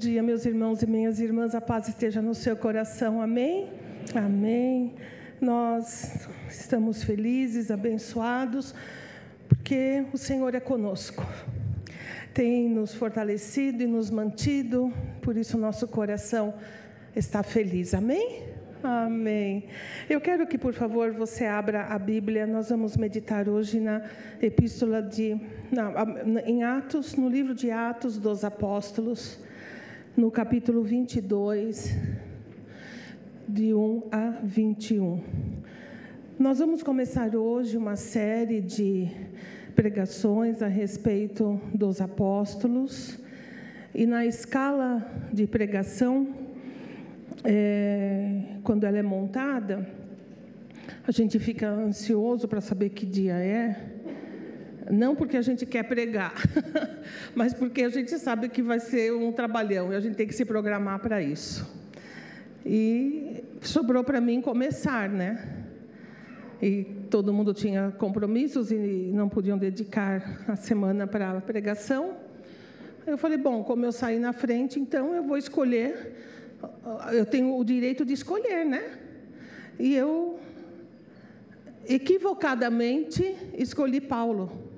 dia, meus irmãos e minhas irmãs. A paz esteja no seu coração. Amém? Amém. Nós estamos felizes, abençoados, porque o Senhor é conosco. Tem nos fortalecido e nos mantido, por isso nosso coração está feliz. Amém? Amém. Eu quero que, por favor, você abra a Bíblia. Nós vamos meditar hoje na epístola de. Em Atos, no livro de Atos dos Apóstolos, no capítulo 22, de 1 a 21. Nós vamos começar hoje uma série de pregações a respeito dos apóstolos. E na escala de pregação, é, quando ela é montada, a gente fica ansioso para saber que dia é. Não porque a gente quer pregar, mas porque a gente sabe que vai ser um trabalhão e a gente tem que se programar para isso. E sobrou para mim começar, né? E todo mundo tinha compromissos e não podiam dedicar a semana para a pregação. Eu falei, bom, como eu saí na frente, então eu vou escolher eu tenho o direito de escolher, né? E eu equivocadamente escolhi Paulo.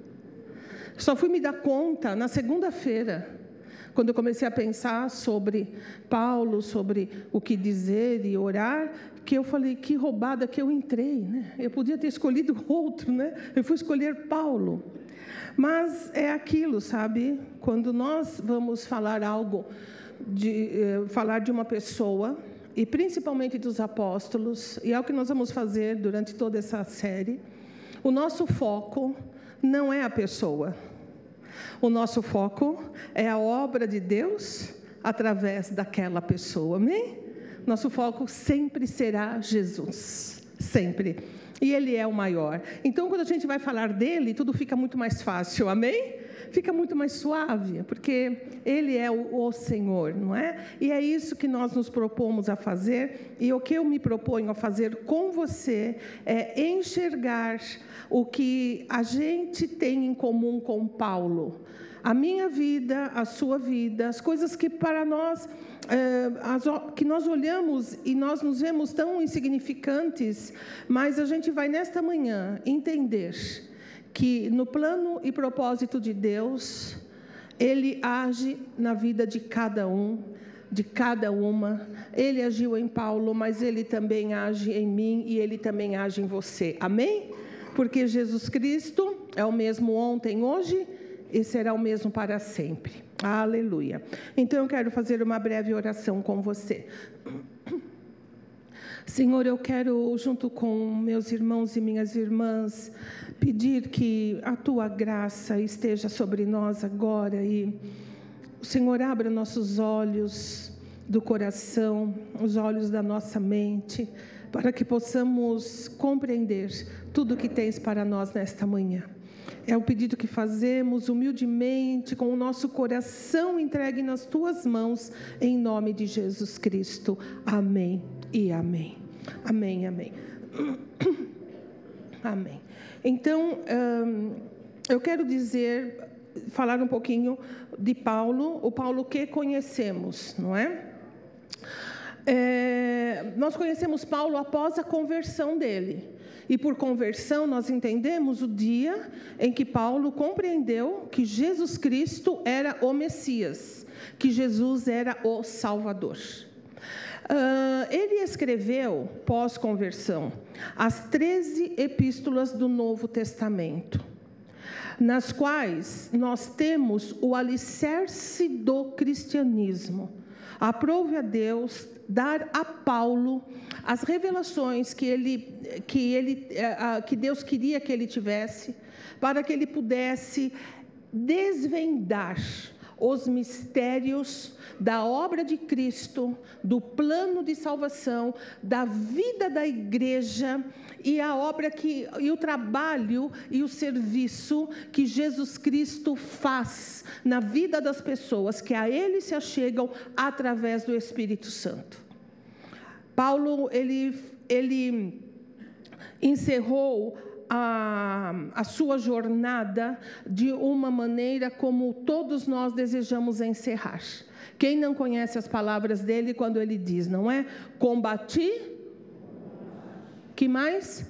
Só fui me dar conta na segunda-feira, quando eu comecei a pensar sobre Paulo, sobre o que dizer e orar, que eu falei que roubada que eu entrei, né? Eu podia ter escolhido outro, né? Eu fui escolher Paulo. Mas é aquilo, sabe? Quando nós vamos falar algo de eh, falar de uma pessoa, e principalmente dos apóstolos, e é o que nós vamos fazer durante toda essa série. O nosso foco não é a pessoa, o nosso foco é a obra de Deus através daquela pessoa, amém? Nosso foco sempre será Jesus, sempre. E Ele é o maior. Então, quando a gente vai falar dele, tudo fica muito mais fácil, amém? Fica muito mais suave, porque Ele é o, o, Senhor, não é? E é isso que nós nos propomos a fazer, e o que eu me proponho a fazer com você é enxergar o que a gente tem em comum com Paulo. A minha vida, a sua vida, as coisas que para nós, as, que nós olhamos e nós nos vemos tão insignificantes, mas a gente vai nesta manhã entender que no plano e propósito de Deus, Ele age na vida de cada um, de cada uma. Ele agiu em Paulo, mas Ele também age em mim e Ele também age em você. Amém? Porque Jesus Cristo é o mesmo ontem, hoje e será o mesmo para sempre. Aleluia. Então eu quero fazer uma breve oração com você. Senhor, eu quero, junto com meus irmãos e minhas irmãs, pedir que a tua graça esteja sobre nós agora e o Senhor abra nossos olhos do coração, os olhos da nossa mente, para que possamos compreender tudo o que tens para nós nesta manhã. É o pedido que fazemos humildemente, com o nosso coração entregue nas tuas mãos, em nome de Jesus Cristo. Amém e amém. Amém, amém. Amém. Então, eu quero dizer, falar um pouquinho de Paulo, o Paulo que conhecemos, não é? é nós conhecemos Paulo após a conversão dele. E por conversão, nós entendemos o dia em que Paulo compreendeu que Jesus Cristo era o Messias, que Jesus era o Salvador. Uh, ele escreveu, pós-conversão, as 13 epístolas do Novo Testamento, nas quais nós temos o alicerce do cristianismo. Aprove a Deus dar a Paulo as revelações que, ele, que, ele, eh, que Deus queria que ele tivesse, para que ele pudesse desvendar os mistérios da obra de Cristo, do plano de salvação, da vida da igreja e a obra que e o trabalho e o serviço que Jesus Cristo faz na vida das pessoas que a ele se achegam através do Espírito Santo. Paulo ele ele encerrou a, a sua jornada de uma maneira como todos nós desejamos encerrar. Quem não conhece as palavras dele quando ele diz, não é? Combati. Que mais?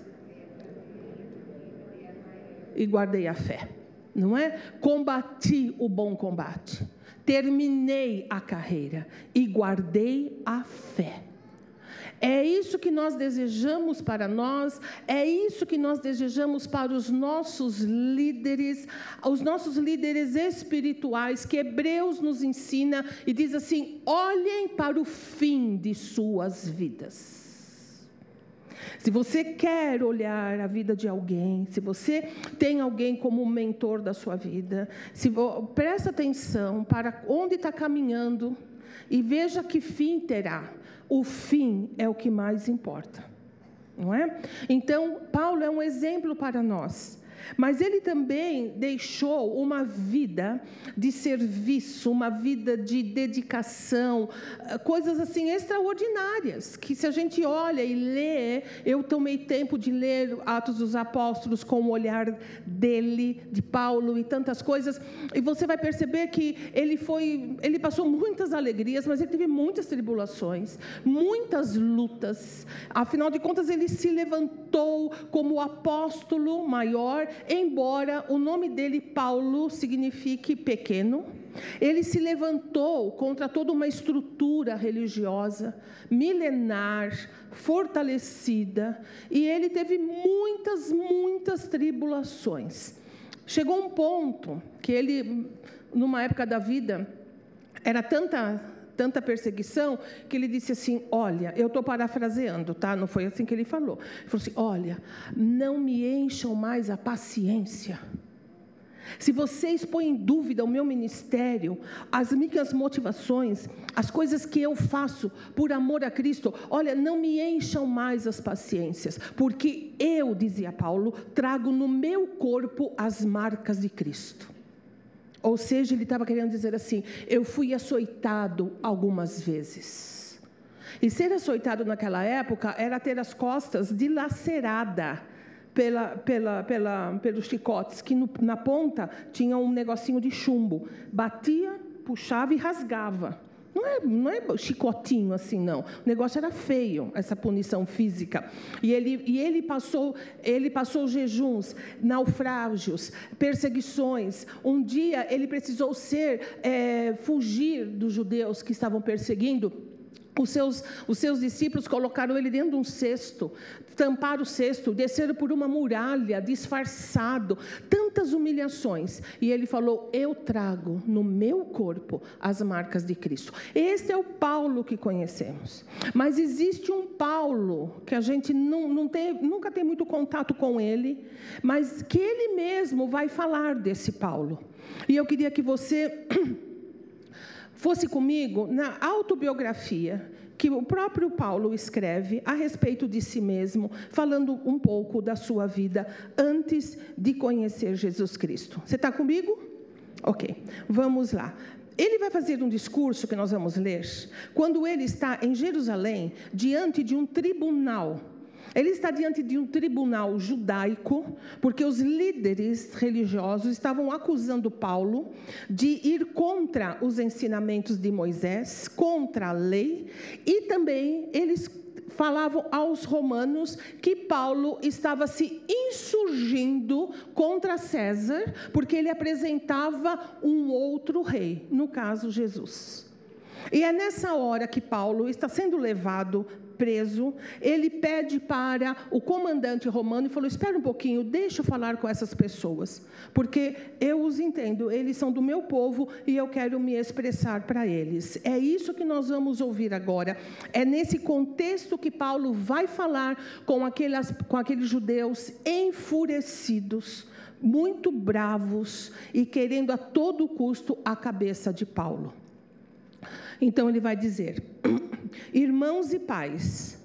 E guardei a fé. Não é? Combati o bom combate. Terminei a carreira e guardei a fé. É isso que nós desejamos para nós, é isso que nós desejamos para os nossos líderes, os nossos líderes espirituais, que Hebreus nos ensina e diz assim: olhem para o fim de suas vidas. Se você quer olhar a vida de alguém, se você tem alguém como mentor da sua vida, se presta atenção para onde está caminhando e veja que fim terá o fim é o que mais importa. Não é? Então, Paulo é um exemplo para nós. Mas ele também deixou uma vida de serviço, uma vida de dedicação, eh, coisas assim extraordinárias, que se a gente olha e lê, eu tomei tempo de ler Atos dos Apóstolos com o olhar dele, de Paulo e tantas coisas, e você vai perceber que ele foi, ele passou muitas alegrias, mas ele teve muitas tribulações, muitas lutas. Afinal de contas, ele se levantou como o apóstolo maior embora o nome dele, Paulo, signifique pequeno, ele se levantou contra toda uma estrutura religiosa, milenar, fortalecida, e ele teve muitas, muitas tribulações. Chegou um ponto que ele, numa época da vida, era tanta tanta perseguição que ele disse assim: Olha, eu estou parafraseando, tá? Não foi assim que ele falou. Ele falou assim: Olha, não me encham mais a paciência. Se vocês põem em dúvida o meu ministério, as minhas motivações, as coisas que eu faço por amor a Cristo, olha, não me encham mais as paciências, porque eu, dizia Paulo, trago no meu corpo as marcas de Cristo. Ou seja, ele estava querendo dizer assim: eu fui açoitado algumas vezes. E ser açoitado naquela época era ter as costas dilacerada pela, pela, pela, pelos chicotes, que no, na ponta tinha um negocinho de chumbo. Batia, puxava e rasgava. Não é, não é chicotinho assim, não. O negócio era feio, essa punição física. E ele, e ele, passou, ele passou jejuns, naufrágios, perseguições. Um dia ele precisou ser, é, fugir dos judeus que estavam perseguindo os seus, os seus discípulos colocaram ele dentro de um cesto, tamparam o cesto, desceram por uma muralha, disfarçado, tantas humilhações. E ele falou: Eu trago no meu corpo as marcas de Cristo. Este é o Paulo que conhecemos. Mas existe um Paulo que a gente não, não tem, nunca tem muito contato com ele, mas que ele mesmo vai falar desse Paulo. E eu queria que você. fosse comigo na autobiografia que o próprio Paulo escreve a respeito de si mesmo, falando um pouco da sua vida antes de conhecer Jesus Cristo. Você está comigo? Ok, vamos lá. Ele vai fazer um discurso que nós vamos ler quando ele está em Jerusalém, diante de um tribunal ele está diante de um tribunal judaico, porque os líderes religiosos estavam acusando Paulo de ir contra os ensinamentos de Moisés, contra a lei, e também eles falavam aos romanos que Paulo estava se insurgindo contra César, porque ele apresentava um outro rei, no caso Jesus. E é nessa hora que Paulo está sendo levado preso, ele pede para o comandante romano e falou: Espera um pouquinho, deixa eu falar com essas pessoas, porque eu os entendo, eles são do meu povo e eu quero me expressar para eles. É isso que nós vamos ouvir agora. É nesse contexto que Paulo vai falar com, com aqueles judeus enfurecidos muito bravos e querendo a todo custo a cabeça de Paulo. Então ele vai dizer: Irmãos e pais,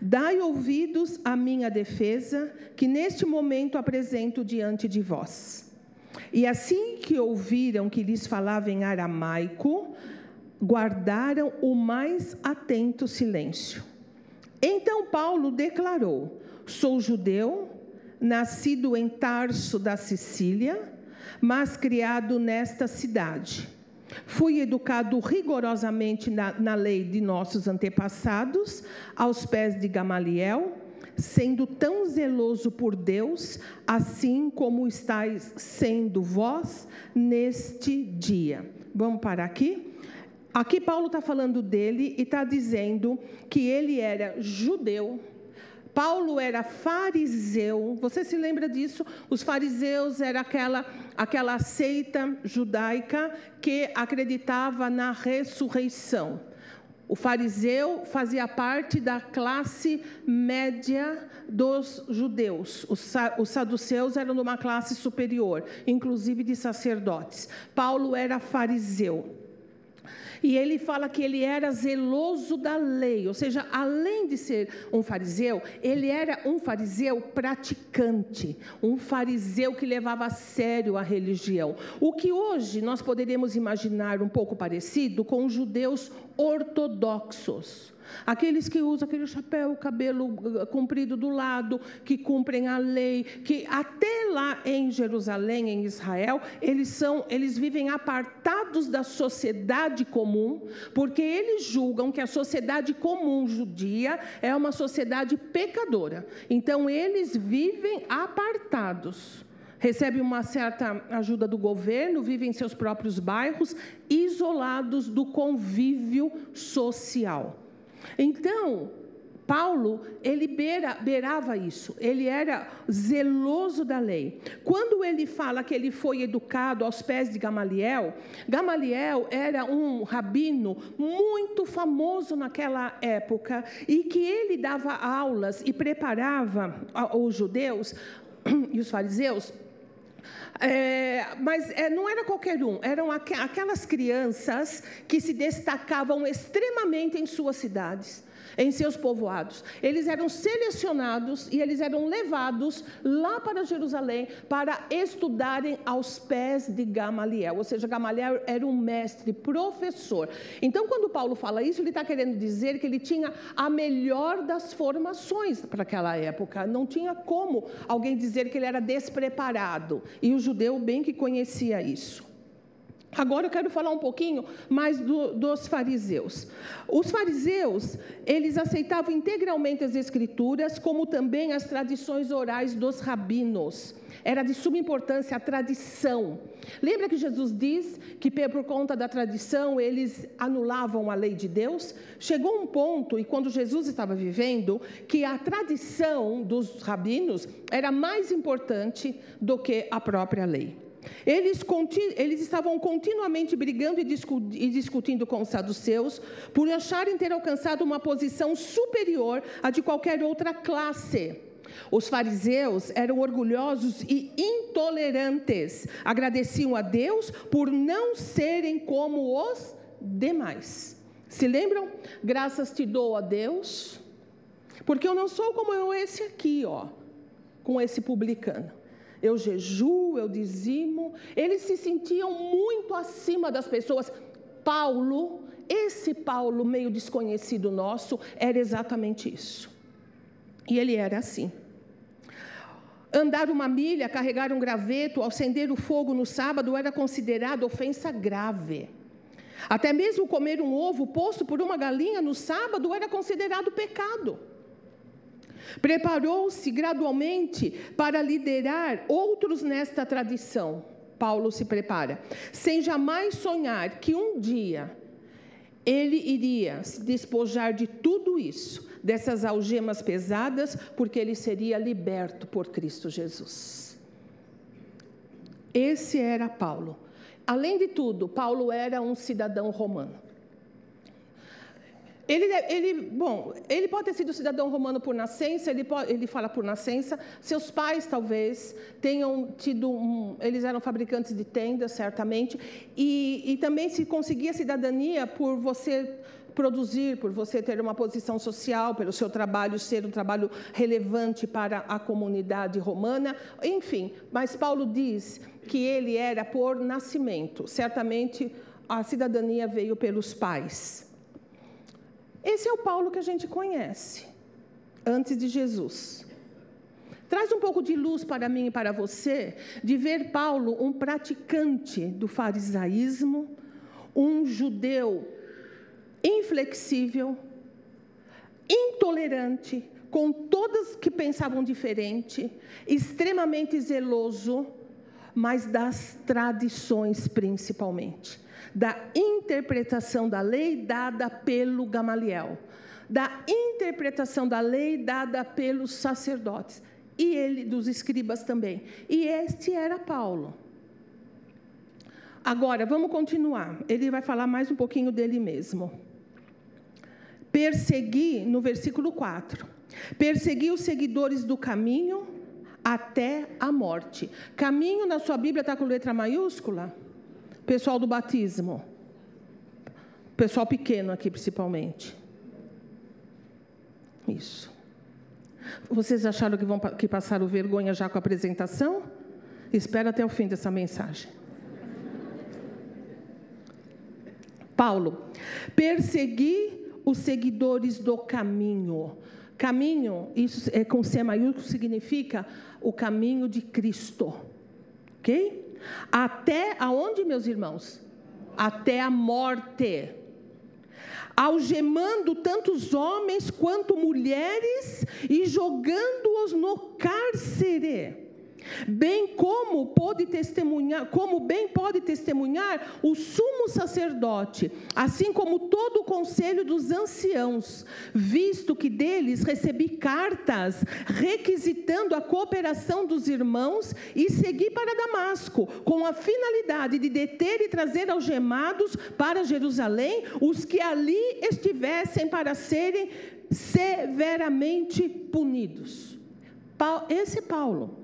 dai ouvidos à minha defesa, que neste momento apresento diante de vós. E assim que ouviram que lhes falava em aramaico, guardaram o mais atento silêncio. Então Paulo declarou: Sou judeu, nascido em Tarso da Sicília, mas criado nesta cidade Fui educado rigorosamente na, na lei de nossos antepassados, aos pés de Gamaliel, sendo tão zeloso por Deus, assim como estáis sendo vós neste dia. Vamos parar aqui? Aqui Paulo está falando dele e está dizendo que ele era judeu. Paulo era fariseu. Você se lembra disso? Os fariseus era aquela aquela seita judaica que acreditava na ressurreição. O fariseu fazia parte da classe média dos judeus. Os, os saduceus eram de uma classe superior, inclusive de sacerdotes. Paulo era fariseu. E ele fala que ele era zeloso da lei, ou seja, além de ser um fariseu, ele era um fariseu praticante, um fariseu que levava a sério a religião. O que hoje nós poderíamos imaginar um pouco parecido com os judeus ortodoxos. Aqueles que usam aquele chapéu, cabelo uh, comprido do lado, que cumprem a lei, que até lá em Jerusalém, em Israel, eles são, eles vivem apartados da sociedade comum, porque eles julgam que a sociedade comum judia é uma sociedade pecadora. Então eles vivem apartados recebem uma certa ajuda do governo, vivem em seus próprios bairros, isolados do convívio social. Então, Paulo, ele beira, beirava isso, ele era zeloso da lei. Quando ele fala que ele foi educado aos pés de Gamaliel, Gamaliel era um rabino muito famoso naquela época e que ele dava aulas e preparava os judeus e os fariseus é, mas é, não era qualquer um, eram aqu aquelas crianças que se destacavam extremamente em suas cidades em seus povoados. Eles eram selecionados e eles eram levados lá para Jerusalém para estudarem aos pés de Gamaliel. Ou seja, Gamaliel era um mestre, professor. Então, quando Paulo fala isso, ele está querendo dizer que ele tinha a melhor das formações para aquela época. Não tinha como alguém dizer que ele era despreparado. E o judeu bem que conhecia isso. Agora eu quero falar um pouquinho mais do, dos fariseus. Os fariseus, eles aceitavam integralmente as escrituras, como também as tradições orais dos rabinos. Era de suma importância a tradição. Lembra que Jesus diz que por conta da tradição eles anulavam a lei de Deus? Chegou um ponto, e quando Jesus estava vivendo, que a tradição dos rabinos era mais importante do que a própria lei. Eles, eles, estavam continuamente brigando e, e discutindo com os saduceus por acharem ter alcançado uma posição superior à de qualquer outra classe. Os fariseus eram orgulhosos e intolerantes. Agradeciam a Deus por não serem como os demais. Se lembram? Graças te dou a Deus, porque eu não sou como esse aqui, ó, com esse publicano eu jejuo, eu dizimo. Eles se sentiam muito acima das pessoas. Paulo, esse Paulo meio desconhecido nosso, era exatamente isso. E ele era assim. Andar uma milha, carregar um graveto, acender o fogo no sábado era considerado ofensa grave. Até mesmo comer um ovo posto por uma galinha no sábado era considerado pecado. Preparou-se gradualmente para liderar outros nesta tradição. Paulo se prepara, sem jamais sonhar que um dia ele iria se despojar de tudo isso, dessas algemas pesadas, porque ele seria liberto por Cristo Jesus. Esse era Paulo. Além de tudo, Paulo era um cidadão romano. Ele, ele, bom, ele pode ter sido cidadão romano por nascença, ele, pode, ele fala por nascença. Seus pais, talvez, tenham tido. Um, eles eram fabricantes de tendas, certamente. E, e também se conseguia cidadania por você produzir, por você ter uma posição social, pelo seu trabalho ser um trabalho relevante para a comunidade romana, enfim. Mas Paulo diz que ele era por nascimento. Certamente a cidadania veio pelos pais. Esse é o Paulo que a gente conhece, antes de Jesus. Traz um pouco de luz para mim e para você, de ver Paulo um praticante do farisaísmo, um judeu inflexível, intolerante, com todas que pensavam diferente, extremamente zeloso, mas das tradições principalmente, da interpretação da lei dada pelo Gamaliel, da interpretação da lei dada pelos sacerdotes e ele dos escribas também. E este era Paulo. Agora, vamos continuar. Ele vai falar mais um pouquinho dele mesmo. Persegui, no versículo 4, persegui os seguidores do caminho até a morte. Caminho na sua Bíblia está com letra maiúscula? Pessoal do batismo. Pessoal pequeno aqui, principalmente. Isso. Vocês acharam que, vão, que passaram vergonha já com a apresentação? Espera até o fim dessa mensagem. Paulo, persegui os seguidores do caminho. Caminho, isso é com C maiúsculo, significa o caminho de Cristo. Ok? Até aonde, meus irmãos? Até a morte algemando tantos homens quanto mulheres e jogando-os no cárcere bem como pode testemunhar, como bem pode testemunhar o sumo sacerdote, assim como todo o conselho dos anciãos, visto que deles recebi cartas requisitando a cooperação dos irmãos e segui para Damasco, com a finalidade de deter e trazer algemados para Jerusalém os que ali estivessem para serem severamente punidos. Esse Paulo.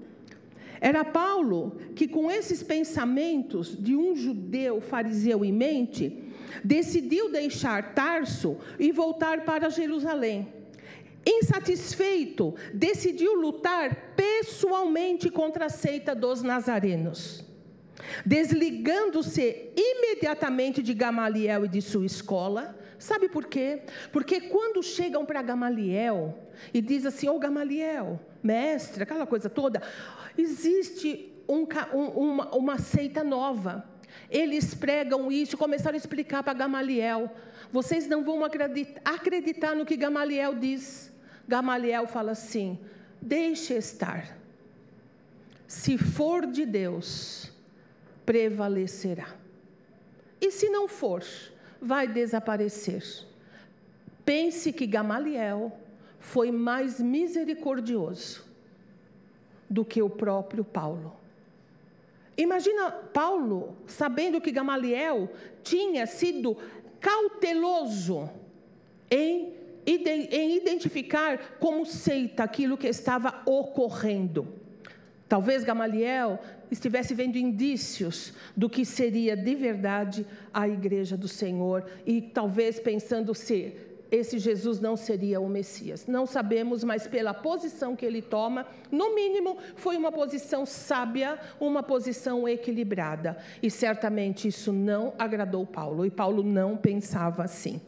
Era Paulo que, com esses pensamentos de um judeu fariseu em mente, decidiu deixar Tarso e voltar para Jerusalém. Insatisfeito, decidiu lutar pessoalmente contra a seita dos nazarenos. Desligando-se imediatamente de Gamaliel e de sua escola. Sabe por quê? Porque quando chegam para Gamaliel e diz assim: Ô oh, Gamaliel, mestre, aquela coisa toda, existe um, uma, uma seita nova. Eles pregam isso, começaram a explicar para Gamaliel. Vocês não vão acreditar no que Gamaliel diz. Gamaliel fala assim: deixe estar. Se for de Deus, prevalecerá. E se não for, vai desaparecer. Pense que Gamaliel foi mais misericordioso do que o próprio Paulo. Imagina Paulo sabendo que Gamaliel tinha sido cauteloso em, em identificar como seita aquilo que estava ocorrendo. Talvez Gamaliel estivesse vendo indícios do que seria de verdade a igreja do Senhor e talvez pensando se esse Jesus não seria o Messias. Não sabemos, mas pela posição que ele toma, no mínimo, foi uma posição sábia, uma posição equilibrada. E certamente isso não agradou Paulo, e Paulo não pensava assim.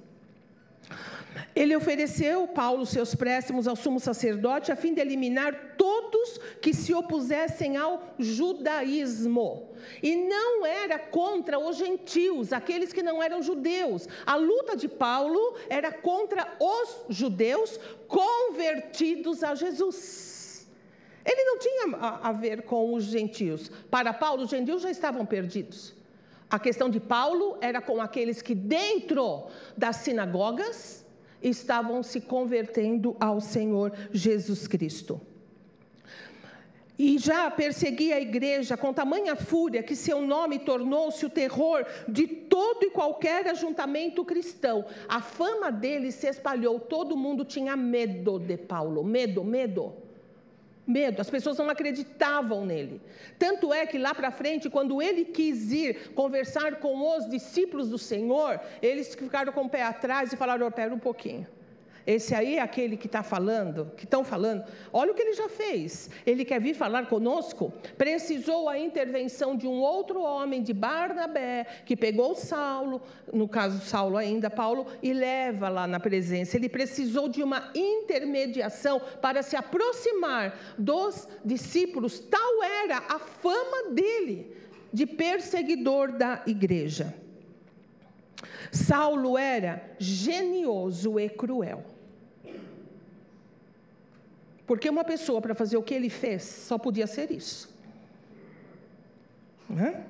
Ele ofereceu, Paulo, seus préstimos ao sumo sacerdote, a fim de eliminar todos que se opusessem ao judaísmo. E não era contra os gentios, aqueles que não eram judeus. A luta de Paulo era contra os judeus convertidos a Jesus. Ele não tinha a ver com os gentios. Para Paulo, os gentios já estavam perdidos. A questão de Paulo era com aqueles que, dentro das sinagogas, estavam se convertendo ao Senhor Jesus Cristo. E já perseguia a igreja com tamanha fúria que seu nome tornou-se o terror de todo e qualquer ajuntamento cristão. A fama dele se espalhou, todo mundo tinha medo de Paulo. Medo, medo medo, as pessoas não acreditavam nele. Tanto é que lá para frente, quando ele quis ir conversar com os discípulos do Senhor, eles ficaram com o pé atrás e falaram: oh, pera um pouquinho. Esse aí é aquele que está falando, que estão falando. Olha o que ele já fez. Ele quer vir falar conosco. Precisou a intervenção de um outro homem, de Barnabé, que pegou Saulo, no caso Saulo ainda, Paulo, e leva lá na presença. Ele precisou de uma intermediação para se aproximar dos discípulos. Tal era a fama dele de perseguidor da igreja. Saulo era genioso e cruel. Porque uma pessoa, para fazer o que ele fez, só podia ser isso. Né?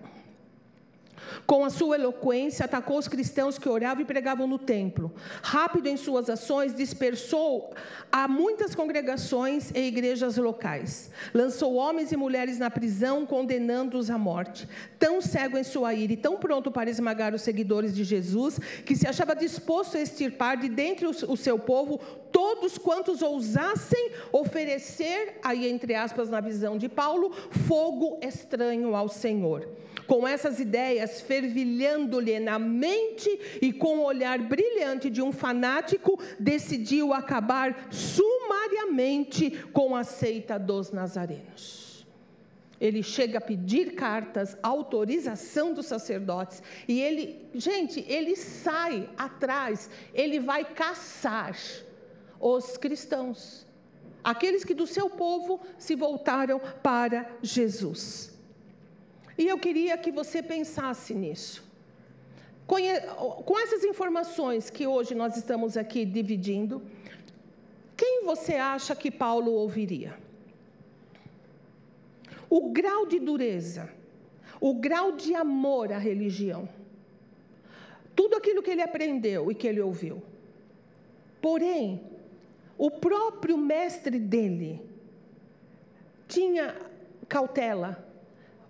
Com a sua eloquência, atacou os cristãos que oravam e pregavam no templo. Rápido em suas ações, dispersou a muitas congregações e igrejas locais. Lançou homens e mulheres na prisão, condenando-os à morte. Tão cego em sua ira e tão pronto para esmagar os seguidores de Jesus, que se achava disposto a extirpar de dentre o seu povo todos quantos ousassem oferecer, aí entre aspas na visão de Paulo, fogo estranho ao Senhor. Com essas ideias fervilhando-lhe na mente e com o olhar brilhante de um fanático, decidiu acabar sumariamente com a seita dos nazarenos. Ele chega a pedir cartas, autorização dos sacerdotes, e ele, gente, ele sai atrás, ele vai caçar os cristãos, aqueles que do seu povo se voltaram para Jesus. E eu queria que você pensasse nisso. Com essas informações que hoje nós estamos aqui dividindo, quem você acha que Paulo ouviria? O grau de dureza, o grau de amor à religião, tudo aquilo que ele aprendeu e que ele ouviu. Porém, o próprio mestre dele tinha cautela,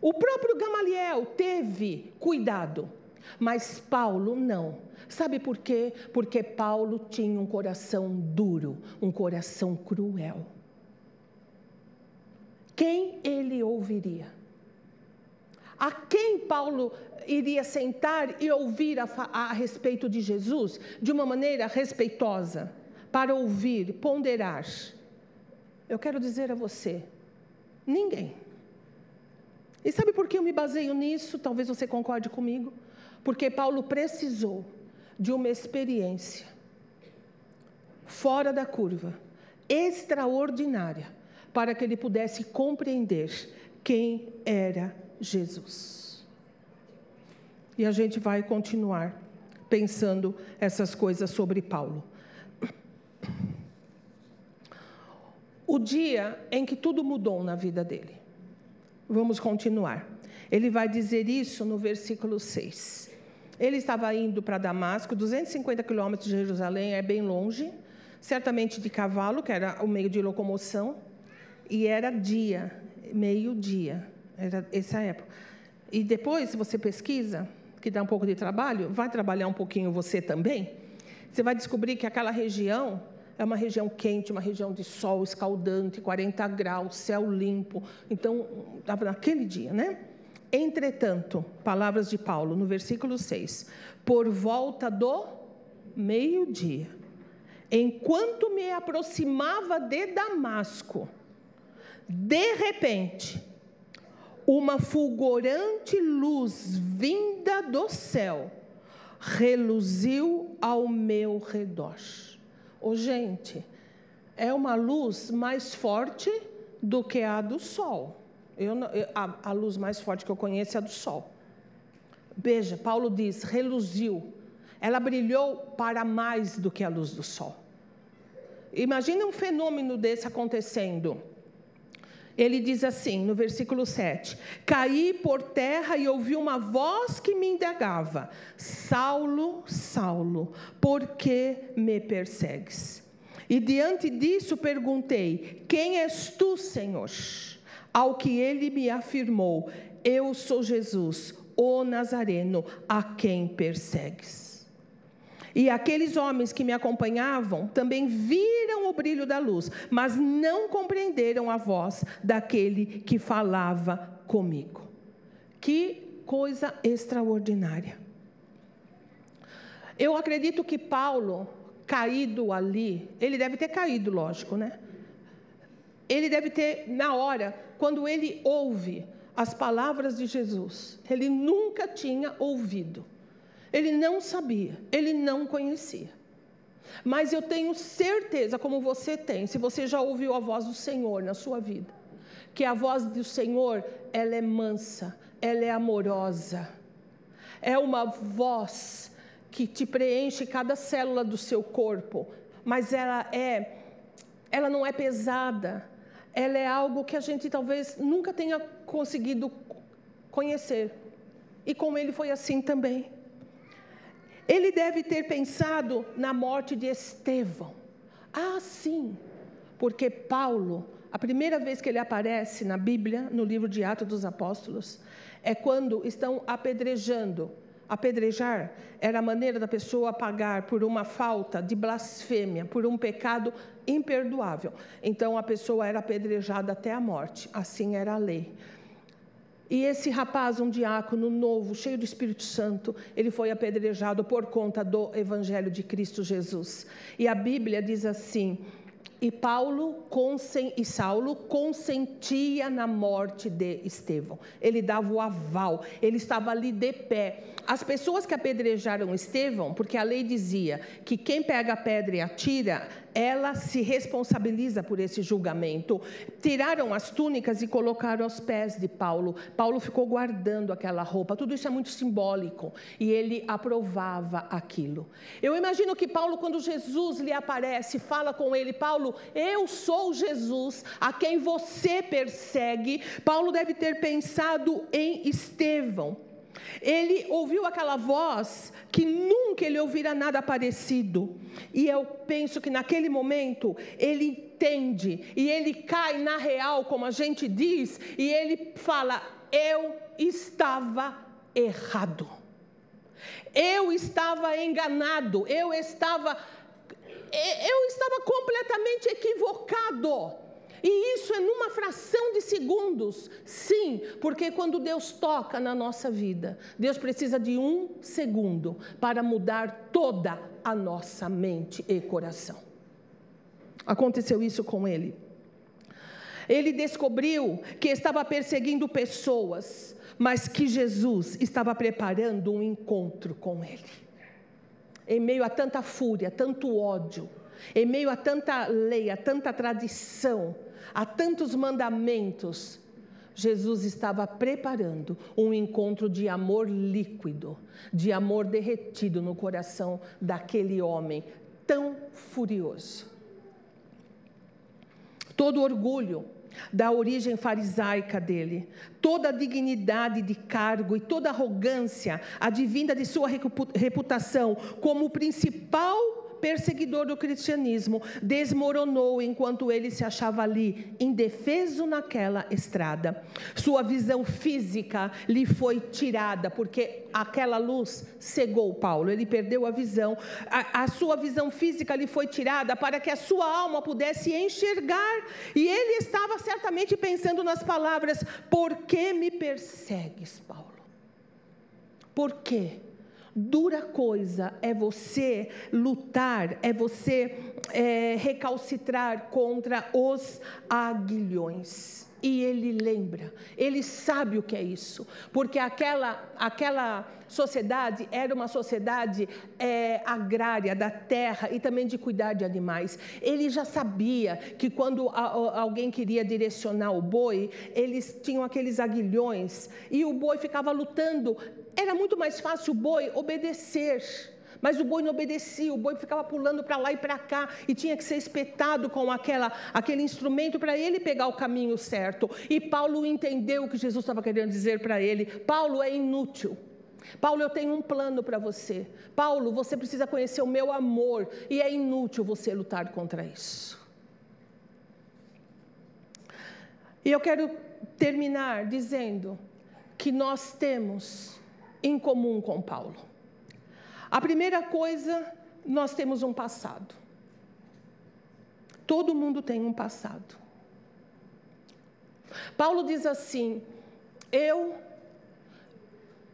o próprio Gamaliel teve cuidado, mas Paulo não. Sabe por quê? Porque Paulo tinha um coração duro, um coração cruel. Quem ele ouviria? A quem Paulo iria sentar e ouvir a, a, respeito de Jesus de uma maneira respeitosa, para ouvir, ponderar? Eu quero dizer a você: ninguém. E sabe por que eu me baseio nisso? Talvez você concorde comigo. Porque Paulo precisou de uma experiência fora da curva, extraordinária, para que ele pudesse compreender quem era Jesus. E a gente vai continuar pensando essas coisas sobre Paulo. O dia em que tudo mudou na vida dele. Vamos continuar. Ele vai dizer isso no versículo 6. Ele estava indo para Damasco, 250 quilômetros de Jerusalém, é bem longe, certamente de cavalo, que era o meio de locomoção, e era dia, meio-dia, era essa época. E depois, se você pesquisa, que dá um pouco de trabalho, vai trabalhar um pouquinho você também, você vai descobrir que aquela região é uma região quente, uma região de sol escaldante, 40 graus, céu limpo. Então, estava naquele dia, né? Entretanto, palavras de Paulo no versículo 6: Por volta do meio-dia, enquanto me aproximava de Damasco, de repente, uma fulgurante luz vinda do céu reluziu ao meu redor. Oh, gente, é uma luz mais forte do que a do sol. Eu, a, a luz mais forte que eu conheço é a do sol. Veja, Paulo diz: reluziu. Ela brilhou para mais do que a luz do sol. Imagina um fenômeno desse acontecendo. Ele diz assim, no versículo 7: Caí por terra e ouvi uma voz que me indagava: Saulo, Saulo, por que me persegues? E diante disso perguntei: Quem és tu, Senhor? Ao que ele me afirmou: Eu sou Jesus, o Nazareno, a quem persegues. E aqueles homens que me acompanhavam também viram o brilho da luz, mas não compreenderam a voz daquele que falava comigo. Que coisa extraordinária. Eu acredito que Paulo, caído ali, ele deve ter caído, lógico, né? Ele deve ter, na hora, quando ele ouve as palavras de Jesus, ele nunca tinha ouvido. Ele não sabia, ele não conhecia. Mas eu tenho certeza, como você tem, se você já ouviu a voz do Senhor na sua vida, que a voz do Senhor, ela é mansa, ela é amorosa. É uma voz que te preenche cada célula do seu corpo, mas ela é ela não é pesada. Ela é algo que a gente talvez nunca tenha conseguido conhecer. E com ele foi assim também. Ele deve ter pensado na morte de Estevão. Ah, sim, porque Paulo, a primeira vez que ele aparece na Bíblia, no livro de Atos dos Apóstolos, é quando estão apedrejando Apedrejar era a maneira da pessoa pagar por uma falta de blasfêmia, por um pecado imperdoável. Então a pessoa era apedrejada até a morte. Assim era a lei. E esse rapaz, um diácono novo, cheio do Espírito Santo, ele foi apedrejado por conta do Evangelho de Cristo Jesus. E a Bíblia diz assim: e Paulo e Saulo consentia na morte de Estevão. Ele dava o aval, ele estava ali de pé. As pessoas que apedrejaram Estevão, porque a lei dizia que quem pega a pedra e atira ela se responsabiliza por esse julgamento. Tiraram as túnicas e colocaram aos pés de Paulo. Paulo ficou guardando aquela roupa. Tudo isso é muito simbólico e ele aprovava aquilo. Eu imagino que Paulo, quando Jesus lhe aparece, fala com ele: Paulo, eu sou Jesus a quem você persegue. Paulo deve ter pensado em Estevão. Ele ouviu aquela voz que nunca ele ouvira nada parecido. E eu penso que naquele momento ele entende e ele cai na real, como a gente diz, e ele fala: Eu estava errado. Eu estava enganado, eu estava eu estava completamente equivocado. E isso é numa fração de segundos. Sim, porque quando Deus toca na nossa vida, Deus precisa de um segundo para mudar toda a nossa mente e coração. Aconteceu isso com ele. Ele descobriu que estava perseguindo pessoas, mas que Jesus estava preparando um encontro com ele. Em meio a tanta fúria, tanto ódio, em meio a tanta lei, a tanta tradição, há tantos mandamentos, Jesus estava preparando um encontro de amor líquido, de amor derretido no coração daquele homem tão furioso. Todo orgulho da origem farisaica dele, toda a dignidade de cargo e toda arrogância advinda de sua reputação como o principal perseguidor do cristianismo, desmoronou enquanto ele se achava ali, indefeso naquela estrada. Sua visão física lhe foi tirada, porque aquela luz cegou Paulo, ele perdeu a visão. A, a sua visão física lhe foi tirada para que a sua alma pudesse enxergar. E ele estava certamente pensando nas palavras: Por que me persegues, Paulo? Por quê? Dura coisa é você lutar, é você é, recalcitrar contra os aguilhões. E ele lembra, ele sabe o que é isso, porque aquela, aquela sociedade era uma sociedade é, agrária, da terra e também de cuidar de animais. Ele já sabia que quando a, a, alguém queria direcionar o boi, eles tinham aqueles aguilhões e o boi ficava lutando. Era muito mais fácil o boi obedecer mas o boi não obedecia, o boi ficava pulando para lá e para cá e tinha que ser espetado com aquela, aquele instrumento para ele pegar o caminho certo. E Paulo entendeu o que Jesus estava querendo dizer para ele: Paulo é inútil. Paulo, eu tenho um plano para você. Paulo, você precisa conhecer o meu amor e é inútil você lutar contra isso. E eu quero terminar dizendo que nós temos em comum com Paulo. A primeira coisa, nós temos um passado. Todo mundo tem um passado. Paulo diz assim: Eu,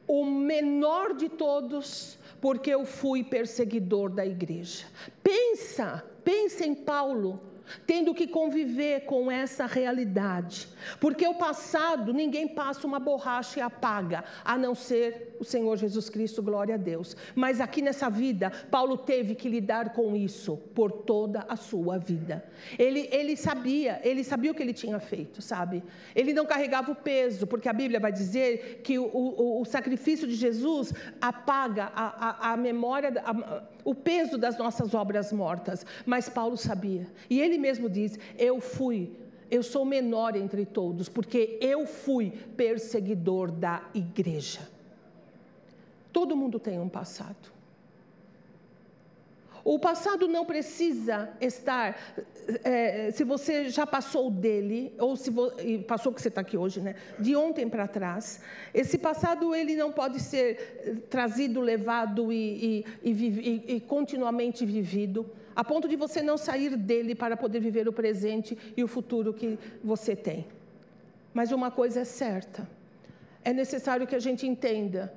o menor de todos, porque eu fui perseguidor da igreja. Pensa, pensa em Paulo, tendo que conviver com essa realidade. Porque o passado, ninguém passa uma borracha e apaga, a não ser o Senhor Jesus Cristo, glória a Deus. Mas aqui nessa vida, Paulo teve que lidar com isso por toda a sua vida. Ele, ele sabia, ele sabia o que ele tinha feito, sabe? Ele não carregava o peso, porque a Bíblia vai dizer que o, o, o sacrifício de Jesus apaga a, a, a memória, a, o peso das nossas obras mortas. Mas Paulo sabia. E ele mesmo diz: Eu fui eu sou menor entre todos, porque eu fui perseguidor da igreja. Todo mundo tem um passado. O passado não precisa estar, é, se você já passou dele, ou se vo, passou que você está aqui hoje, né? De ontem para trás, esse passado ele não pode ser trazido, levado e, e, e, e continuamente vivido a ponto de você não sair dele para poder viver o presente e o futuro que você tem. Mas uma coisa é certa: é necessário que a gente entenda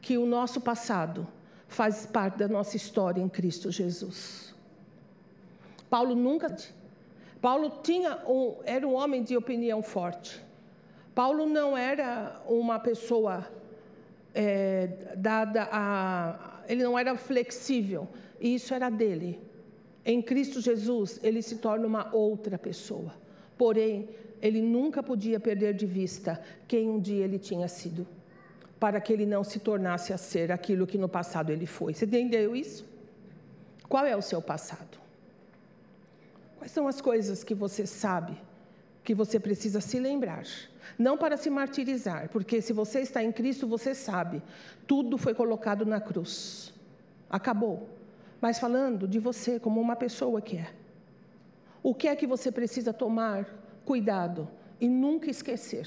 que o nosso passado faz parte da nossa história em Cristo Jesus. Paulo nunca. Paulo tinha um, era um homem de opinião forte. Paulo não era uma pessoa é, dada a. Ele não era flexível, e isso era dele. Em Cristo Jesus, ele se torna uma outra pessoa. Porém, ele nunca podia perder de vista quem um dia ele tinha sido, para que ele não se tornasse a ser aquilo que no passado ele foi. Você entendeu isso? Qual é o seu passado? Quais são as coisas que você sabe que você precisa se lembrar? Não para se martirizar, porque se você está em Cristo, você sabe, tudo foi colocado na cruz. Acabou mas falando de você como uma pessoa que é. O que é que você precisa tomar cuidado e nunca esquecer?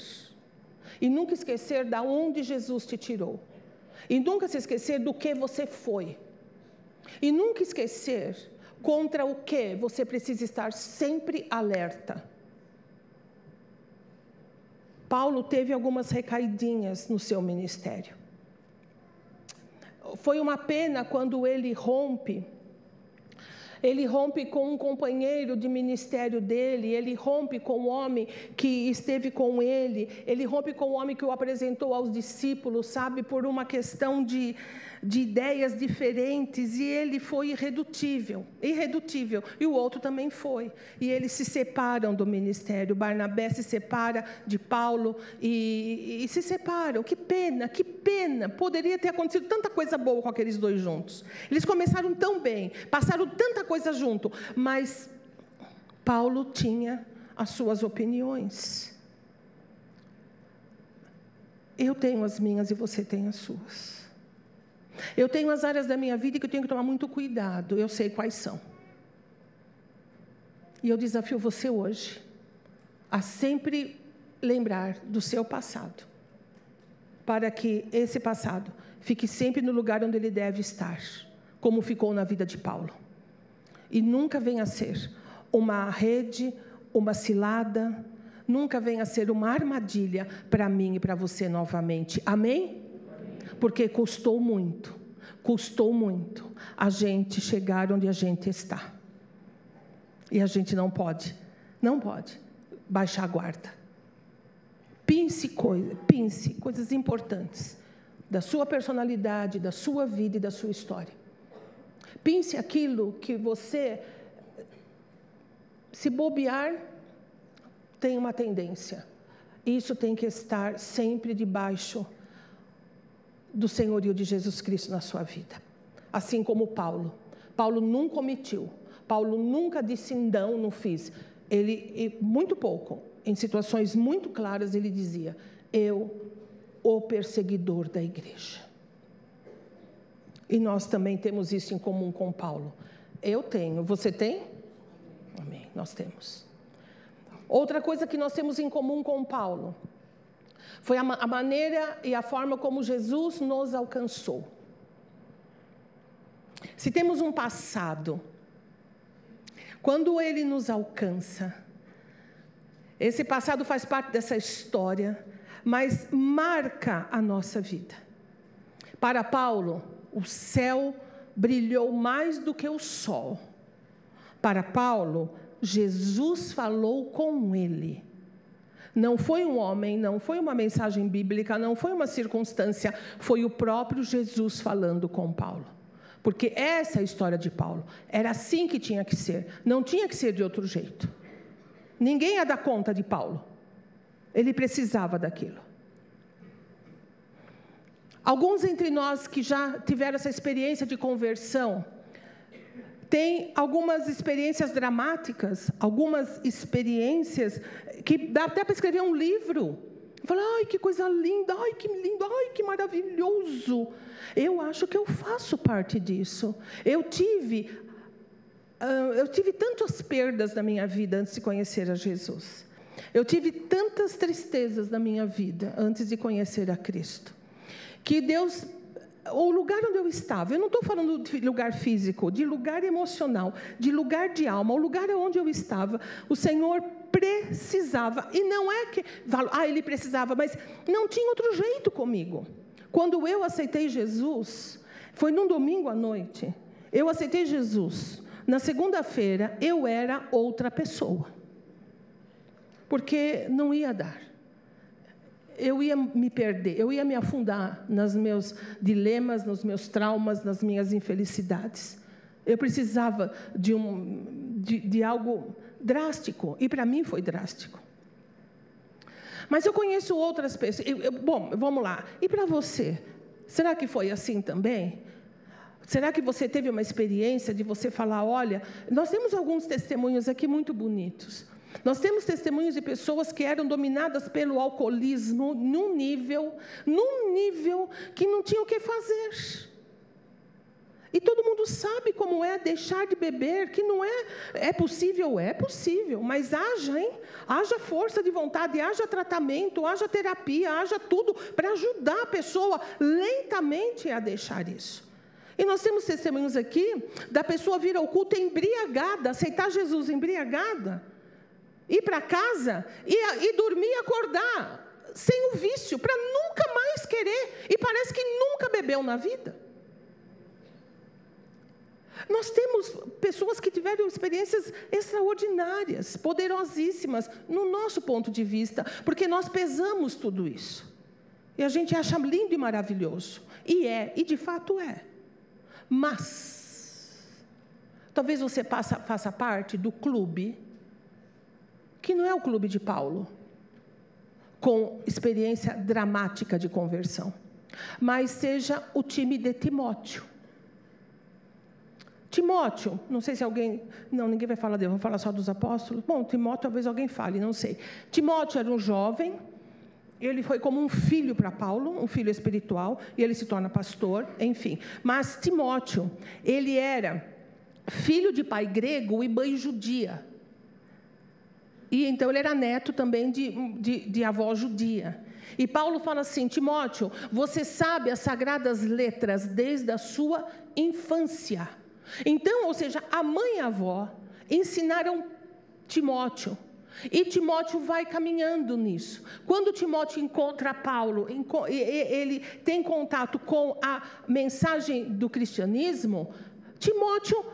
E nunca esquecer da onde Jesus te tirou. E nunca se esquecer do que você foi. E nunca esquecer contra o que você precisa estar sempre alerta. Paulo teve algumas recaidinhas no seu ministério foi uma pena quando ele rompe. Ele rompe com um companheiro de ministério dele, ele rompe com o homem que esteve com ele, ele rompe com o homem que o apresentou aos discípulos, sabe, por uma questão de, de ideias diferentes e ele foi irredutível, irredutível, e o outro também foi. E eles se separam do ministério. Barnabé se separa de Paulo e, e se separam. Que pena, que pena. Poderia ter acontecido tanta coisa boa com aqueles dois juntos. Eles começaram tão bem, passaram tanta coisa junto, mas Paulo tinha as suas opiniões. Eu tenho as minhas e você tem as suas. Eu tenho as áreas da minha vida que eu tenho que tomar muito cuidado, eu sei quais são. E eu desafio você hoje a sempre lembrar do seu passado, para que esse passado fique sempre no lugar onde ele deve estar, como ficou na vida de Paulo. E nunca venha a ser uma rede, uma cilada, nunca venha a ser uma armadilha para mim e para você novamente. Amém? Porque custou muito, custou muito a gente chegar onde a gente está. E a gente não pode, não pode baixar a guarda. Pense, coisa, pense coisas importantes da sua personalidade, da sua vida e da sua história. Pense aquilo que você, se bobear, tem uma tendência. Isso tem que estar sempre debaixo do senhorio de Jesus Cristo na sua vida. Assim como Paulo. Paulo nunca omitiu. Paulo nunca disse não, não fiz. Ele, muito pouco, em situações muito claras, ele dizia: Eu, o perseguidor da igreja. E nós também temos isso em comum com Paulo. Eu tenho, você tem? Amém, nós temos. Outra coisa que nós temos em comum com Paulo foi a, a maneira e a forma como Jesus nos alcançou. Se temos um passado, quando ele nos alcança, esse passado faz parte dessa história, mas marca a nossa vida. Para Paulo, o céu brilhou mais do que o sol. Para Paulo, Jesus falou com ele Não foi um homem, não foi uma mensagem bíblica, não foi uma circunstância, foi o próprio Jesus falando com Paulo. Porque essa é a história de Paulo. Era assim que tinha que ser, não tinha que ser de outro jeito. Ninguém ia dar conta de Paulo. Ele precisava daquilo. Alguns entre nós que já tiveram essa experiência de conversão, têm algumas experiências dramáticas, algumas experiências que dá até para escrever um livro. Fala, ai, que coisa linda, ai, que lindo, ai, que maravilhoso. Eu acho que eu faço parte disso. Eu tive, uh, eu tive tantas perdas na minha vida antes de conhecer a Jesus. Eu tive tantas tristezas na minha vida antes de conhecer a Cristo que Deus o lugar onde eu estava, eu não estou falando de lugar físico, de lugar emocional, de lugar de alma, o lugar onde eu estava, o Senhor precisava, e não é que, ah, ele precisava, mas não tinha outro jeito comigo. Quando eu aceitei Jesus, foi num domingo à noite, eu aceitei Jesus. Na segunda-feira, eu era outra pessoa, porque não ia dar eu ia me perder, eu ia me afundar nos meus dilemas, nos meus traumas, nas minhas infelicidades. Eu precisava de, um, de, de algo drástico, e para mim foi drástico. Mas eu conheço outras pessoas. Eu, eu, bom, vamos lá. E para você? Será que foi assim também? Será que você teve uma experiência de você falar: olha, nós temos alguns testemunhos aqui muito bonitos. Nós temos testemunhos de pessoas que eram dominadas pelo alcoolismo num nível, num nível que não tinha o que fazer. E todo mundo sabe como é deixar de beber, que não é é possível, é possível, mas haja, hein? Haja força de vontade, haja tratamento, haja terapia, haja tudo para ajudar a pessoa lentamente a deixar isso. E nós temos testemunhos aqui da pessoa vir ao culto embriagada, aceitar Jesus embriagada ir para casa e, e dormir e acordar sem o vício, para nunca mais querer, e parece que nunca bebeu na vida. Nós temos pessoas que tiveram experiências extraordinárias, poderosíssimas, no nosso ponto de vista, porque nós pesamos tudo isso. E a gente acha lindo e maravilhoso. E é, e de fato é. Mas, talvez você faça, faça parte do clube que não é o clube de Paulo, com experiência dramática de conversão, mas seja o time de Timóteo. Timóteo, não sei se alguém. Não, ninguém vai falar dele, vamos falar só dos apóstolos. Bom, Timóteo talvez alguém fale, não sei. Timóteo era um jovem, ele foi como um filho para Paulo, um filho espiritual, e ele se torna pastor, enfim. Mas Timóteo, ele era filho de pai grego e mãe judia. E então ele era neto também de, de, de avó judia. E Paulo fala assim: Timóteo, você sabe as sagradas letras desde a sua infância. Então, ou seja, a mãe e a avó ensinaram Timóteo. E Timóteo vai caminhando nisso. Quando Timóteo encontra Paulo, ele tem contato com a mensagem do cristianismo, Timóteo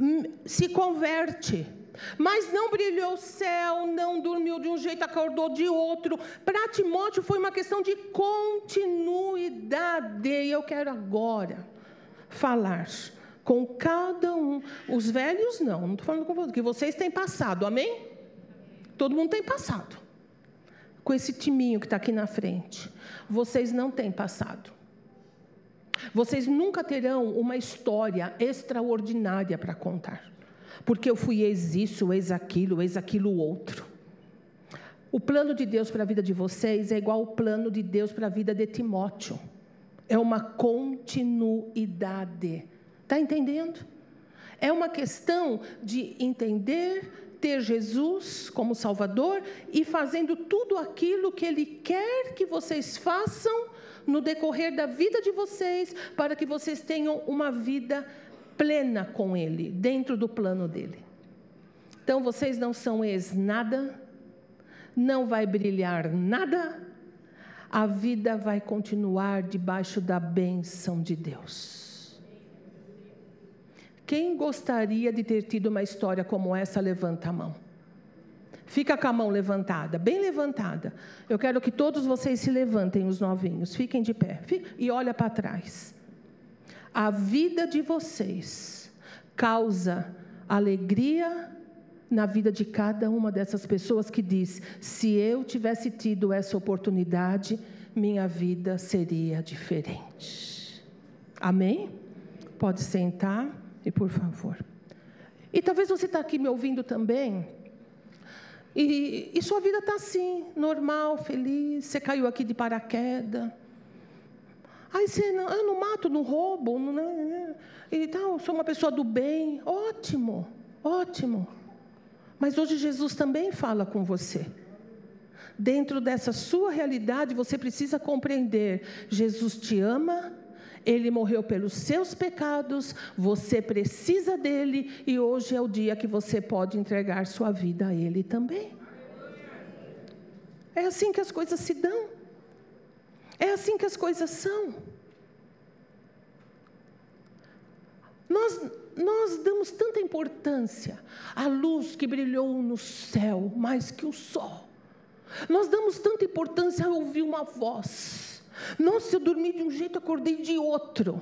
hum, se converte. Mas não brilhou o céu, não dormiu de um jeito, acordou de outro. Para Timóteo foi uma questão de continuidade. E eu quero agora falar com cada um. Os velhos não, não estou falando com vocês, que vocês têm passado, amém? Todo mundo tem passado. Com esse timinho que está aqui na frente. Vocês não têm passado. Vocês nunca terão uma história extraordinária para contar porque eu fui ex isso, ex aquilo, ex aquilo outro. O plano de Deus para a vida de vocês é igual ao plano de Deus para a vida de Timóteo. É uma continuidade. Está entendendo? É uma questão de entender, ter Jesus como Salvador e fazendo tudo aquilo que Ele quer que vocês façam no decorrer da vida de vocês, para que vocês tenham uma vida plena com Ele, dentro do plano dele. Então vocês não são ex nada, não vai brilhar nada, a vida vai continuar debaixo da bênção de Deus. Quem gostaria de ter tido uma história como essa, levanta a mão. Fica com a mão levantada, bem levantada. Eu quero que todos vocês se levantem, os novinhos. Fiquem de pé. E olha para trás. A vida de vocês causa alegria na vida de cada uma dessas pessoas que diz: se eu tivesse tido essa oportunidade, minha vida seria diferente. Amém? Pode sentar e por favor. E talvez você está aqui me ouvindo também e, e sua vida está assim, normal, feliz. Você caiu aqui de paraquedas. Aí você, não, eu não mato, não roubo, não, não, né? e tal, sou uma pessoa do bem. Ótimo, ótimo. Mas hoje Jesus também fala com você. Dentro dessa sua realidade, você precisa compreender: Jesus te ama, ele morreu pelos seus pecados, você precisa dele e hoje é o dia que você pode entregar sua vida a ele também. É assim que as coisas se dão. É assim que as coisas são. Nós, nós damos tanta importância à luz que brilhou no céu mais que o sol. Nós damos tanta importância a ouvir uma voz nossa, eu dormi de um jeito, acordei de outro.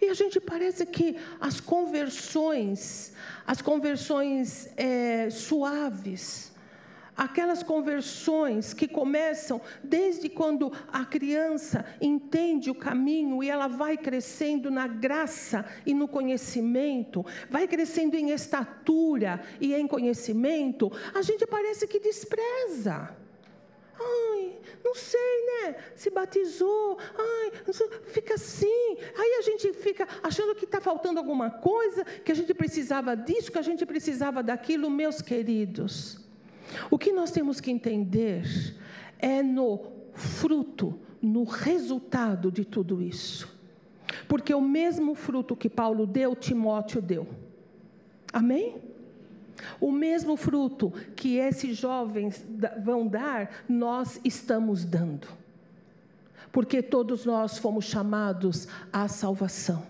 E a gente parece que as conversões, as conversões é, suaves, aquelas conversões que começam desde quando a criança entende o caminho e ela vai crescendo na graça e no conhecimento, vai crescendo em estatura e em conhecimento, a gente parece que despreza. Ai, não sei, né? Se batizou, ai, fica assim. Aí a gente fica achando que está faltando alguma coisa, que a gente precisava disso, que a gente precisava daquilo, meus queridos. O que nós temos que entender é no fruto, no resultado de tudo isso. Porque o mesmo fruto que Paulo deu, Timóteo deu. Amém? O mesmo fruto que esses jovens vão dar, nós estamos dando. Porque todos nós fomos chamados à salvação,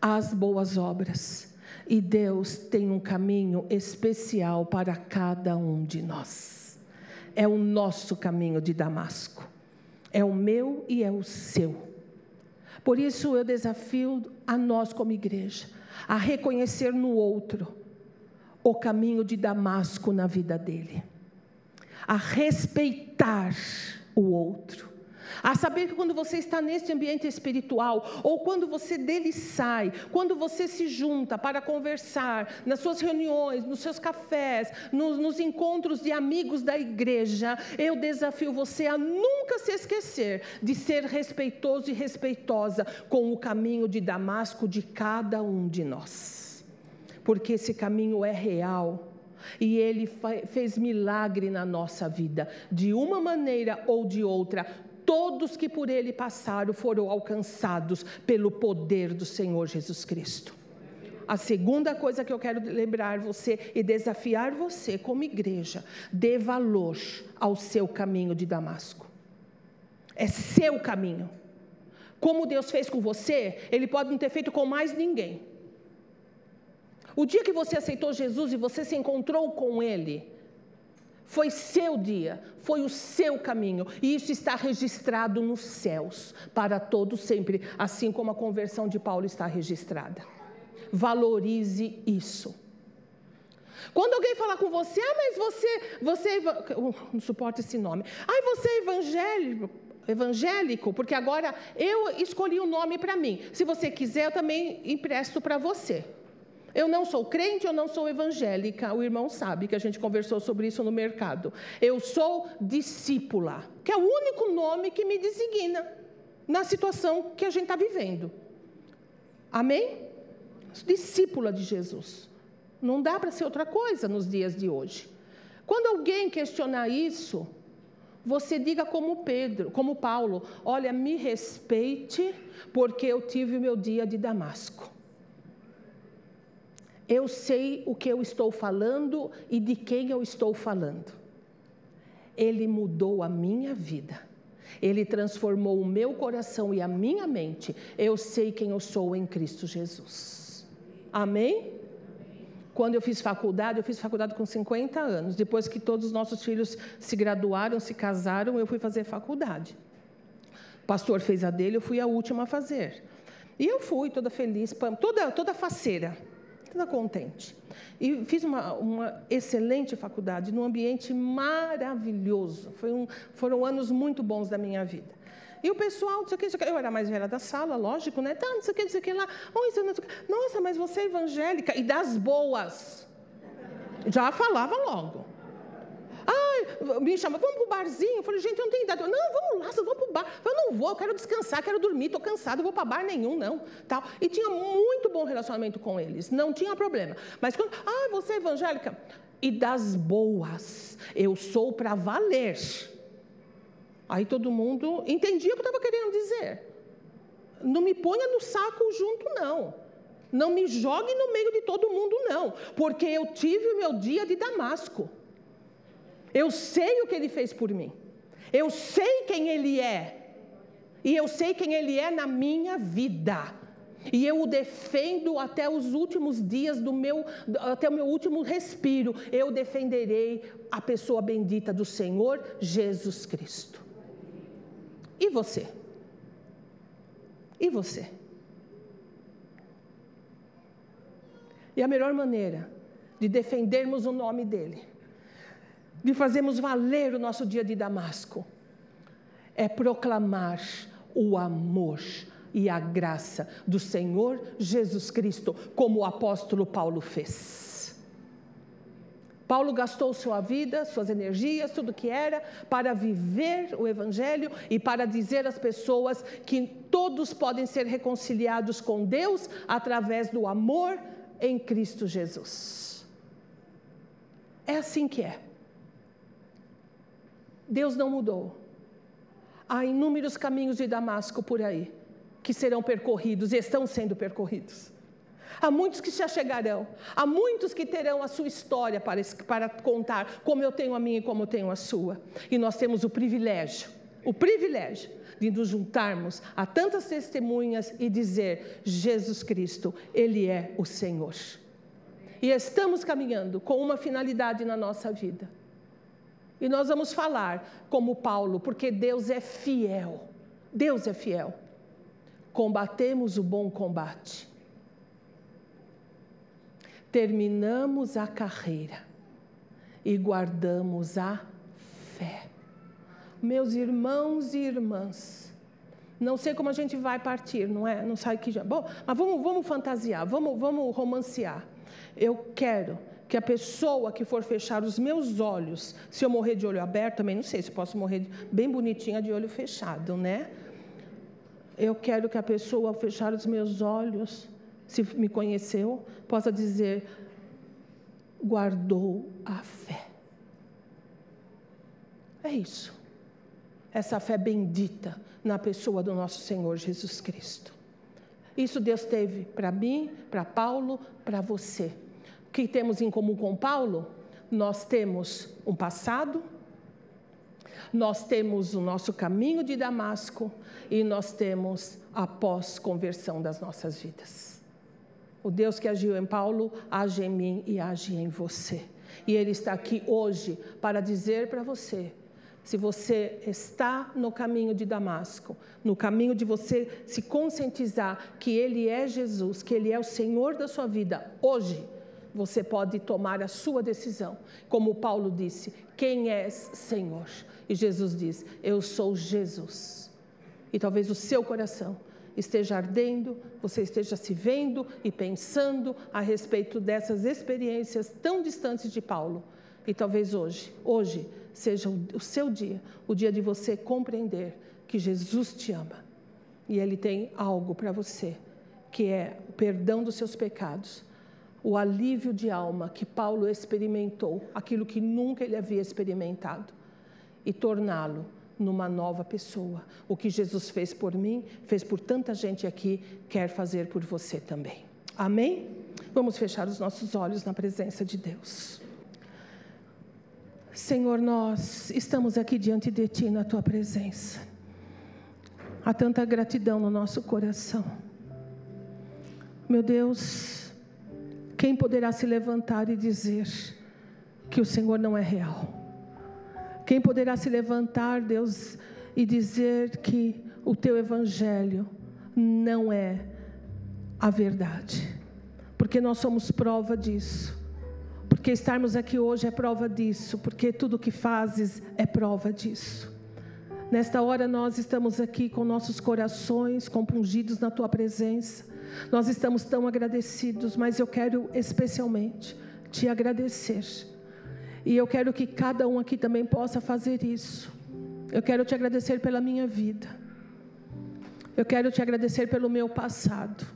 às boas obras. E Deus tem um caminho especial para cada um de nós. É o nosso caminho de Damasco. É o meu e é o seu. Por isso eu desafio a nós, como igreja, a reconhecer no outro o caminho de Damasco na vida dele, a respeitar o outro, a saber que quando você está neste ambiente espiritual, ou quando você dele sai, quando você se junta para conversar, nas suas reuniões, nos seus cafés, nos, nos encontros de amigos da igreja, eu desafio você a nunca se esquecer de ser respeitoso e respeitosa com o caminho de Damasco de cada um de nós porque esse caminho é real. E Ele fez milagre na nossa vida, de uma maneira ou de outra. Todos que por Ele passaram foram alcançados pelo poder do Senhor Jesus Cristo. A segunda coisa que eu quero lembrar você e desafiar você como igreja, dê valor ao seu caminho de Damasco. É seu caminho. Como Deus fez com você, Ele pode não ter feito com mais ninguém. O dia que você aceitou Jesus e você se encontrou com Ele, foi seu dia, foi o seu caminho, e isso está registrado nos céus para todos sempre, assim como a conversão de Paulo está registrada. Valorize isso. Quando alguém falar com você, ah, mas você, você, não suporta esse nome. Ah, você é evangélico, evangélico, porque agora eu escolhi o um nome para mim. Se você quiser, eu também empresto para você. Eu não sou crente, eu não sou evangélica. O irmão sabe que a gente conversou sobre isso no mercado. Eu sou discípula, que é o único nome que me designa na situação que a gente está vivendo. Amém? Discípula de Jesus. Não dá para ser outra coisa nos dias de hoje. Quando alguém questionar isso, você diga como Pedro, como Paulo: olha, me respeite, porque eu tive o meu dia de Damasco. Eu sei o que eu estou falando e de quem eu estou falando. Ele mudou a minha vida. Ele transformou o meu coração e a minha mente. Eu sei quem eu sou em Cristo Jesus. Amém? Quando eu fiz faculdade, eu fiz faculdade com 50 anos. Depois que todos os nossos filhos se graduaram, se casaram, eu fui fazer faculdade. O pastor fez a dele, eu fui a última a fazer. E eu fui toda feliz, toda, toda faceira, toda contente. E fiz uma, uma excelente faculdade, num ambiente maravilhoso. Um, foram anos muito bons da minha vida. E o pessoal, não sei o que, não sei o que, eu era mais velha da sala, lógico, né? Tá, não sei o que, não sei o que lá. Nossa, mas você é evangélica e das boas. Já falava logo. Ai, me chama, vamos para barzinho. Eu falei, gente, eu não tenho idade. Eu, não, vamos lá, vamos para o bar. Eu não vou, eu quero descansar, quero dormir, estou cansado, vou para bar nenhum, não. Tal. E tinha muito bom relacionamento com eles, não tinha problema. Mas quando, ah, você é evangélica? E das boas, eu sou para valer. Aí todo mundo entendia o que eu estava querendo dizer. Não me ponha no saco junto, não. Não me jogue no meio de todo mundo, não. Porque eu tive o meu dia de Damasco. Eu sei o que ele fez por mim. Eu sei quem ele é. E eu sei quem ele é na minha vida. E eu o defendo até os últimos dias do meu, até o meu último respiro. Eu defenderei a pessoa bendita do Senhor Jesus Cristo. E você? E você? E a melhor maneira de defendermos o nome dele, de fazermos valer o nosso dia de Damasco, é proclamar o amor e a graça do Senhor Jesus Cristo, como o apóstolo Paulo fez. Paulo gastou sua vida, suas energias, tudo que era, para viver o Evangelho e para dizer às pessoas que todos podem ser reconciliados com Deus através do amor em Cristo Jesus. É assim que é. Deus não mudou. Há inúmeros caminhos de Damasco por aí que serão percorridos e estão sendo percorridos. Há muitos que se achegarão, há muitos que terão a sua história para, para contar, como eu tenho a minha e como eu tenho a sua. E nós temos o privilégio, o privilégio de nos juntarmos a tantas testemunhas e dizer: Jesus Cristo, Ele é o Senhor. E estamos caminhando com uma finalidade na nossa vida. E nós vamos falar como Paulo, porque Deus é fiel. Deus é fiel. Combatemos o bom combate terminamos a carreira e guardamos a fé. Meus irmãos e irmãs, não sei como a gente vai partir, não é? Não sai que já. Bom, mas vamos, vamos fantasiar, vamos, vamos romancear. Eu quero que a pessoa que for fechar os meus olhos, se eu morrer de olho aberto, também não sei se posso morrer bem bonitinha de olho fechado, né? Eu quero que a pessoa ao fechar os meus olhos se me conheceu, possa dizer: guardou a fé. É isso. Essa fé bendita na pessoa do nosso Senhor Jesus Cristo. Isso Deus teve para mim, para Paulo, para você. Que temos em comum com Paulo? Nós temos um passado, nós temos o nosso caminho de Damasco e nós temos a pós-conversão das nossas vidas. O Deus que agiu em Paulo age em mim e age em você. E Ele está aqui hoje para dizer para você: se você está no caminho de Damasco, no caminho de você se conscientizar que Ele é Jesus, que Ele é o Senhor da sua vida, hoje você pode tomar a sua decisão. Como Paulo disse: Quem és, Senhor? E Jesus diz: Eu sou Jesus. E talvez o seu coração esteja ardendo, você esteja se vendo e pensando a respeito dessas experiências tão distantes de Paulo. E talvez hoje, hoje seja o seu dia, o dia de você compreender que Jesus te ama e Ele tem algo para você, que é o perdão dos seus pecados, o alívio de alma que Paulo experimentou, aquilo que nunca ele havia experimentado, e torná-lo numa nova pessoa. O que Jesus fez por mim, fez por tanta gente aqui, quer fazer por você também. Amém? Vamos fechar os nossos olhos na presença de Deus. Senhor, nós estamos aqui diante de Ti na Tua presença. Há tanta gratidão no nosso coração. Meu Deus, Quem poderá se levantar e dizer que o Senhor não é real? Quem poderá se levantar, Deus, e dizer que o teu evangelho não é a verdade? Porque nós somos prova disso. Porque estarmos aqui hoje é prova disso, porque tudo que fazes é prova disso. Nesta hora nós estamos aqui com nossos corações compungidos na tua presença. Nós estamos tão agradecidos, mas eu quero especialmente te agradecer. E eu quero que cada um aqui também possa fazer isso. Eu quero te agradecer pela minha vida. Eu quero te agradecer pelo meu passado.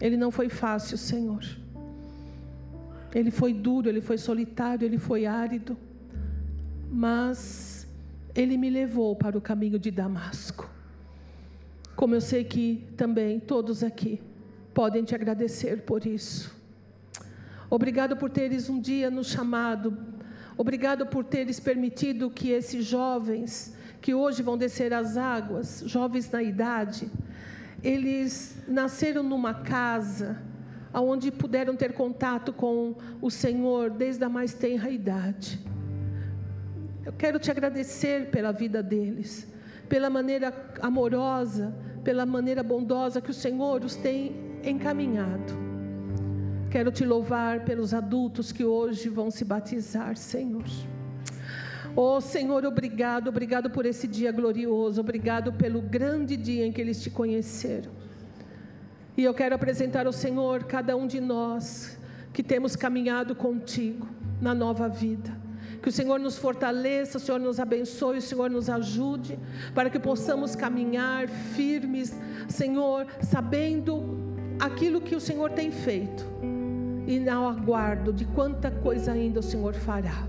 Ele não foi fácil, Senhor. Ele foi duro, ele foi solitário, ele foi árido. Mas ele me levou para o caminho de Damasco. Como eu sei que também todos aqui podem te agradecer por isso. Obrigado por teres um dia nos chamado. Obrigado por teres permitido que esses jovens que hoje vão descer as águas, jovens na idade, eles nasceram numa casa onde puderam ter contato com o Senhor desde a mais tenra idade. Eu quero te agradecer pela vida deles, pela maneira amorosa, pela maneira bondosa que o Senhor os tem encaminhado. Quero te louvar pelos adultos que hoje vão se batizar, Senhor. Oh Senhor, obrigado, obrigado por esse dia glorioso, obrigado pelo grande dia em que eles te conheceram. E eu quero apresentar ao Senhor cada um de nós que temos caminhado contigo na nova vida. Que o Senhor nos fortaleça, o Senhor nos abençoe, o Senhor nos ajude, para que possamos caminhar firmes, Senhor, sabendo aquilo que o Senhor tem feito e ao aguardo de quanta coisa ainda o Senhor fará.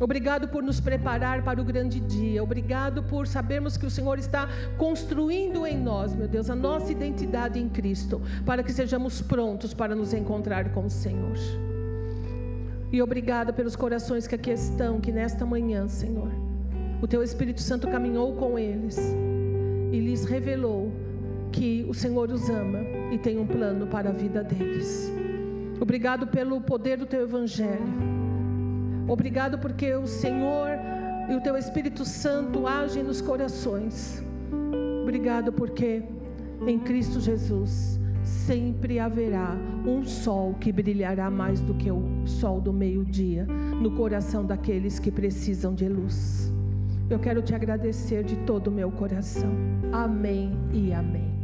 Obrigado por nos preparar para o grande dia. Obrigado por sabermos que o Senhor está construindo em nós, meu Deus, a nossa identidade em Cristo, para que sejamos prontos para nos encontrar com o Senhor. E obrigada pelos corações que aqui estão, que nesta manhã, Senhor, o Teu Espírito Santo caminhou com eles e lhes revelou que o Senhor os ama e tem um plano para a vida deles. Obrigado pelo poder do Teu Evangelho. Obrigado porque o Senhor e o Teu Espírito Santo agem nos corações. Obrigado porque em Cristo Jesus sempre haverá um sol que brilhará mais do que o sol do meio-dia no coração daqueles que precisam de luz. Eu quero te agradecer de todo o meu coração. Amém e amém.